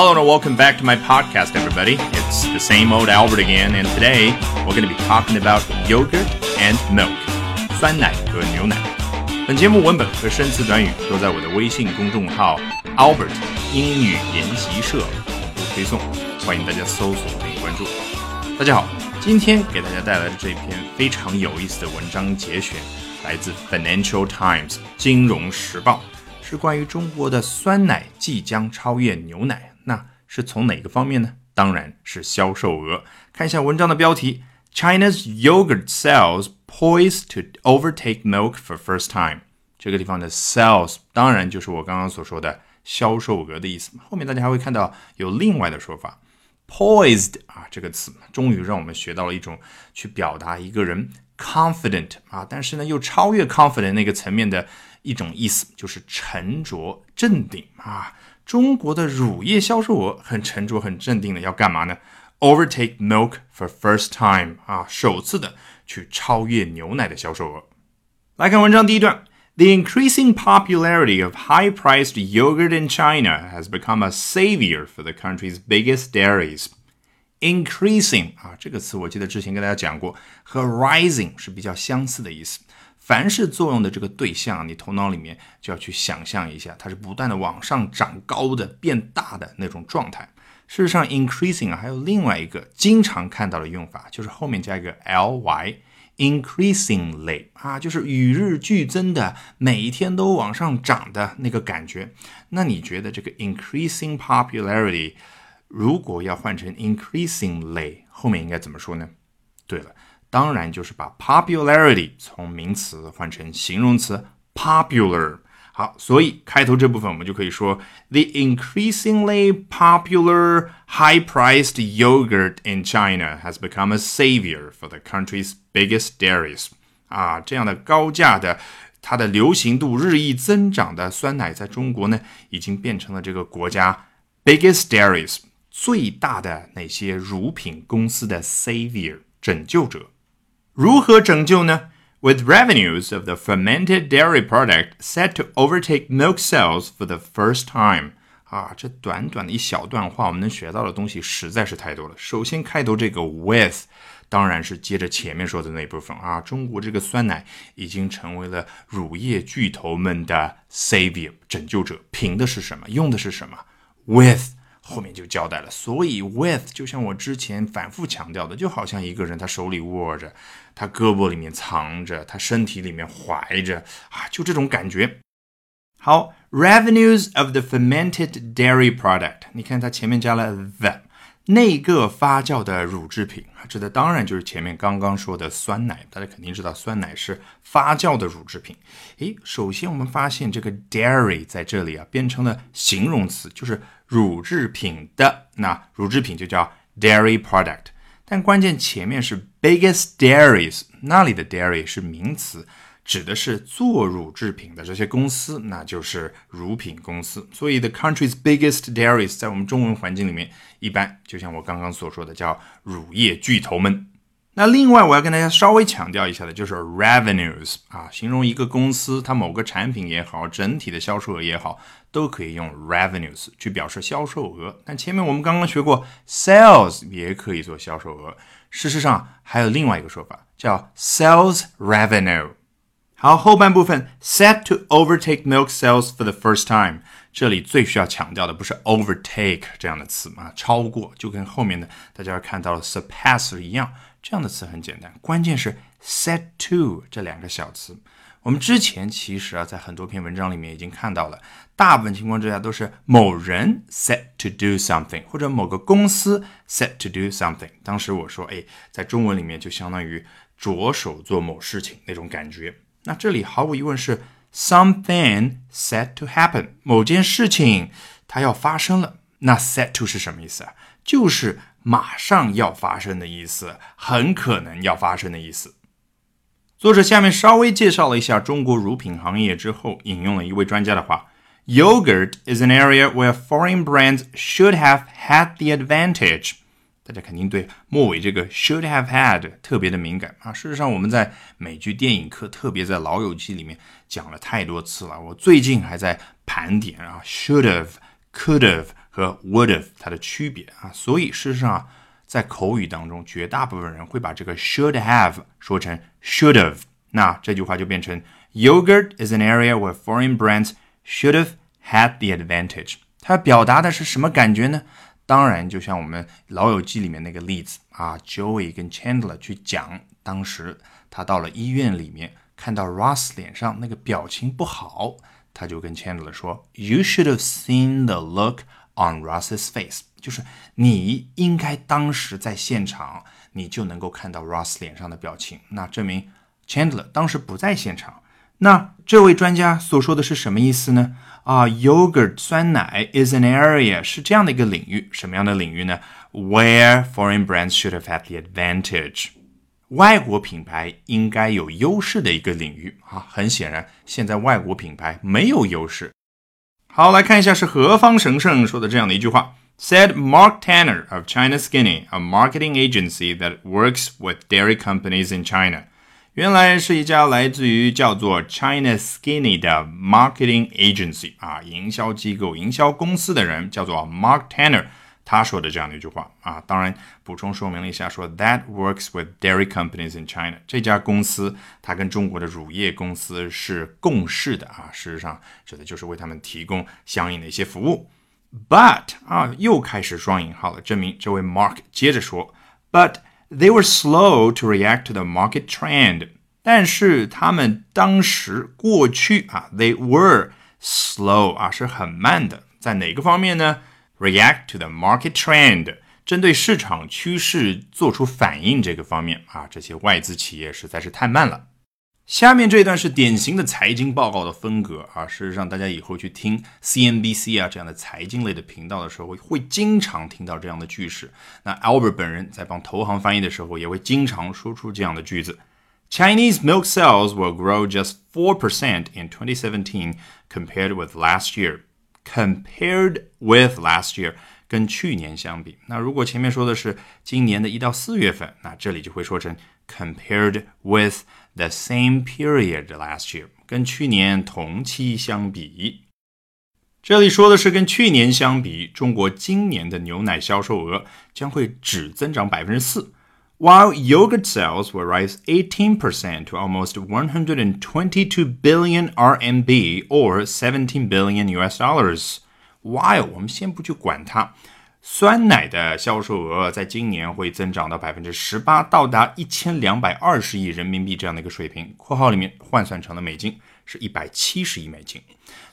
Hello and welcome back to my podcast, everybody. It's the same old Albert again, and today we're going to be talking about yogurt and milk. 酸奶和牛奶。本节目文本和生词短语都在我的微信公众号 Albert 英语研习社同步推送，欢迎大家搜索并关注。大家好，今天给大家带来的这篇非常有意思的文章节选，来自 Financial Times 金融时报，是关于中国的酸奶即将超越牛奶。是从哪个方面呢？当然是销售额。看一下文章的标题：China's yogurt sales poised to overtake milk for first time。这个地方的 sales 当然就是我刚刚所说的销售额的意思。后面大家还会看到有另外的说法，poised 啊这个词，终于让我们学到了一种去表达一个人 confident 啊，但是呢又超越 confident 那个层面的一种意思，就是沉着镇定啊。中国的乳业销售额很沉着、很镇定的要干嘛呢？Overtake milk for first time 啊，首次的去超越牛奶的销售额。来看文章第一段：The increasing popularity of high-priced yogurt in China has become a savior for the country's biggest dairies. Increasing 啊，这个词我记得之前跟大家讲过，和 rising 是比较相似的意思。 凡是作用的这个对象，你头脑里面就要去想象一下，它是不断的往上长高的、变大的那种状态。事实上，increasing，还有另外一个经常看到的用法，就是后面加一个 ly，increasingly 啊，就是与日俱增的，每一天都往上涨的那个感觉。那你觉得这个 increasing popularity 如果要换成 increasingly，后面应该怎么说呢？对了。当然就是把 popularity 从名词换成形容词 popular。好，所以开头这部分我们就可以说，the increasingly popular high-priced yogurt in China has become a savior for the country's biggest dairies。啊，这样的高价的，它的流行度日益增长的酸奶，在中国呢，已经变成了这个国家 biggest dairies 最大的那些乳品公司的 savior 拯救者。如何拯救呢？With revenues of the fermented dairy product set to overtake milk sales for the first time，啊，这短短的一小段话，我们能学到的东西实在是太多了。首先，开头这个 with，当然是接着前面说的那部分啊。中国这个酸奶已经成为了乳业巨头们的 savior，拯救者。凭的是什么？用的是什么？With。后面就交代了，所以 with 就像我之前反复强调的，就好像一个人他手里握着，他胳膊里面藏着，他身体里面怀着啊，就这种感觉。好，revenues of the fermented dairy product，你看它前面加了 the。那个发酵的乳制品啊，指的当然就是前面刚刚说的酸奶。大家肯定知道，酸奶是发酵的乳制品。诶，首先我们发现这个 dairy 在这里啊变成了形容词，就是乳制品的。那乳制品就叫 dairy product。但关键前面是 biggest dairies，那里的 dairy 是名词。指的是做乳制品的这些公司，那就是乳品公司。所以，the country's biggest dairies 在我们中文环境里面，一般就像我刚刚所说的，叫乳业巨头们。那另外，我要跟大家稍微强调一下的，就是 revenues 啊，形容一个公司它某个产品也好，整体的销售额也好，都可以用 revenues 去表示销售额。但前面我们刚刚学过，sales 也可以做销售额。事实上，还有另外一个说法叫 sales revenue。好，后半部分 set to overtake milk sales for the first time，这里最需要强调的不是 overtake 这样的词嘛，超过就跟后面的大家看到了 surpass 一样，这样的词很简单，关键是 set to 这两个小词。我们之前其实啊，在很多篇文章里面已经看到了，大部分情况之下都是某人 set to do something，或者某个公司 set to do something。当时我说，哎，在中文里面就相当于着手做某事情那种感觉。那这里毫无疑问是 something set to happen，某件事情它要发生了。那 set to 是什么意思啊？就是马上要发生的意思，很可能要发生的意思。作者下面稍微介绍了一下中国乳品行业之后，引用了一位专家的话：Yogurt is an area where foreign brands should have had the advantage. 大家肯定对末尾这个 should have had 特别的敏感啊！事实上，我们在美剧电影课，特别在《老友记》里面讲了太多次了。我最近还在盘点啊，should have、could have 和 would have 它的区别啊。所以事实上，在口语当中，绝大部分人会把这个 should have 说成 should have，那这句话就变成 Yogurt is an area where foreign brands should have had the advantage。它表达的是什么感觉呢？当然，就像我们《老友记》里面那个例子啊，Joey 跟 Chandler 去讲，当时他到了医院里面，看到 Ross 脸上那个表情不好，他就跟 Chandler 说：“You should have seen the look on Ross's face。”就是你应该当时在现场，你就能够看到 Ross 脸上的表情。那证明 Chandler 当时不在现场。那这位专家所说的是什么意思呢？啊，yogurt 酸奶 is an area 是这样的一个领域，什么样的领域呢？Where foreign brands should have had the advantage，外国品牌应该有优势的一个领域啊。很显然，现在外国品牌没有优势。好，来看一下是何方神圣说的这样的一句话：Said Mark Tanner of China Skinny, a marketing agency that works with dairy companies in China. 原来是一家来自于叫做 China Skinny 的 marketing agency 啊，营销机构、营销公司的人叫做 Mark Tanner，他说的这样的一句话啊，当然补充说明了一下，说 that works with dairy companies in China，这家公司它跟中国的乳业公司是共事的啊，事实上指的就是为他们提供相应的一些服务。But 啊，又开始双引号了，证明这位 Mark 接着说，But。They were slow to react to the market trend，但是他们当时过去啊，they were slow 啊是很慢的，在哪个方面呢？React to the market trend，针对市场趋势做出反应这个方面啊，这些外资企业实在是太慢了。下面这一段是典型的财经报告的风格啊。事实上，大家以后去听 CNBC 啊这样的财经类的频道的时候，会经常听到这样的句式。那 Albert 本人在帮投行翻译的时候，也会经常说出这样的句子：Chinese milk sales will grow just four percent in 2017 compared with last year. Compared with last year，跟去年相比。那如果前面说的是今年的一到四月份，那这里就会说成 compared with。the same period last year，跟去年同期相比。这里说的是跟去年相比，中国今年的牛奶销售额将会只增长百分之四，while yogurt sales will rise 18% to almost 122 billion RMB or 17 billion US dollars. While 我们先不去管它。 酸奶的销售额在今年会增长到百分之十八，到达一千两百二十亿人民币这样的一个水平。括号里面换算成了美金是一百七十亿美金。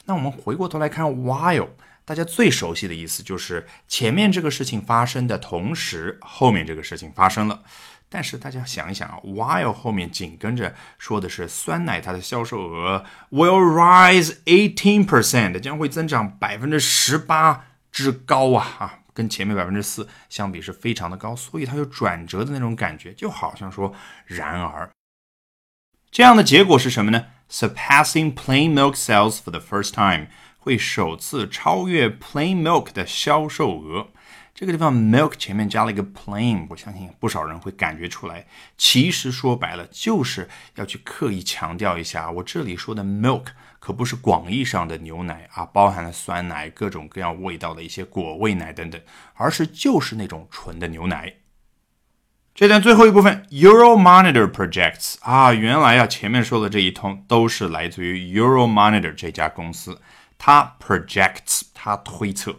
那我们回过头来看，while 大家最熟悉的意思就是前面这个事情发生的同时，后面这个事情发生了。但是大家想一想啊，while 后面紧跟着说的是酸奶它的销售额 will rise eighteen percent，将会增长百分之十八之高啊啊！跟前面百分之四相比是非常的高，所以它有转折的那种感觉，就好像说然而，这样的结果是什么呢？Surpassing plain milk sales for the first time 会首次超越 plain milk 的销售额。这个地方 milk 前面加了一个 plain，我相信不少人会感觉出来，其实说白了就是要去刻意强调一下，我这里说的 milk。可不是广义上的牛奶啊，包含了酸奶、各种各样味道的一些果味奶等等，而是就是那种纯的牛奶。这段最后一部分，Euromonitor projects 啊，原来啊前面说的这一通都是来自于 Euromonitor 这家公司，它 projects 它推测。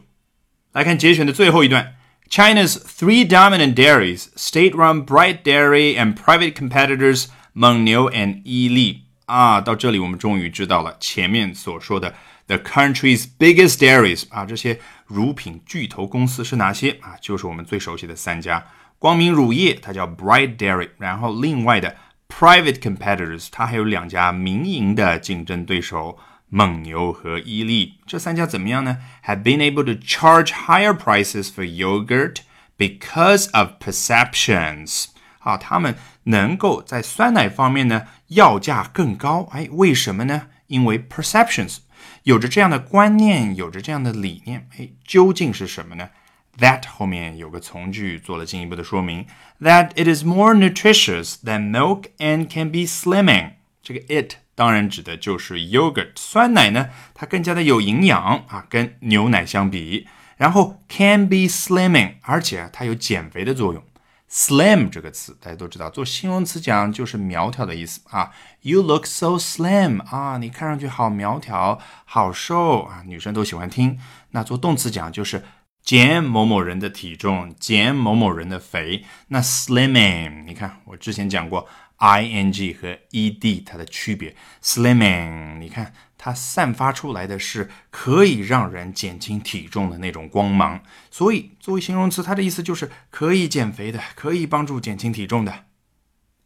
来看节选的最后一段，China's three dominant dairies, state-run Bright Dairy and private competitors 蒙牛 and 伊利。啊，到这里我们终于知道了前面所说的 the country's biggest dairies 啊，这些乳品巨头公司是哪些啊？就是我们最熟悉的三家：光明乳业，它叫 Bright Dairy，然后另外的 private competitors，它还有两家民营的竞争对手，蒙牛和伊利。这三家怎么样呢？Have been able to charge higher prices for yogurt because of perceptions。啊，他们能够在酸奶方面呢要价更高，哎，为什么呢？因为 perceptions 有着这样的观念，有着这样的理念，哎，究竟是什么呢？That 后面有个从句做了进一步的说明，That it is more nutritious than milk and can be slimming。这个 it 当然指的就是 yogurt 酸奶呢，它更加的有营养啊，跟牛奶相比。然后 can be slimming，而且它有减肥的作用。Slim 这个词大家都知道，做形容词讲就是苗条的意思啊。You look so slim 啊，你看上去好苗条，好瘦啊，女生都喜欢听。那做动词讲就是减某某人的体重，减某某人的肥。那 slimming，你看我之前讲过 ing 和 ed 它的区别。slimming，你看。它散发出来的是可以让人减轻体重的那种光芒，所以作为形容词，它的意思就是可以减肥的，可以帮助减轻体重的。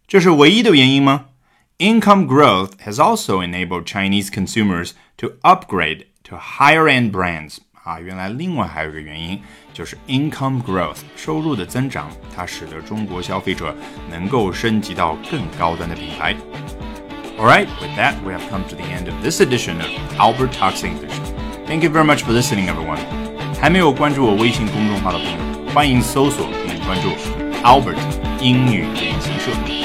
这是唯一的原因吗？Income growth has also enabled Chinese consumers to upgrade to higher-end brands. 啊，原来另外还有一个原因，就是 income growth 收入的增长，它使得中国消费者能够升级到更高端的品牌。Alright, with that, we have come to the end of this edition of Albert Talks English. Thank you very much for listening, everyone. 还没有关注我微信公众号的朋友，欢迎搜索并关注 Albert 英语练习社。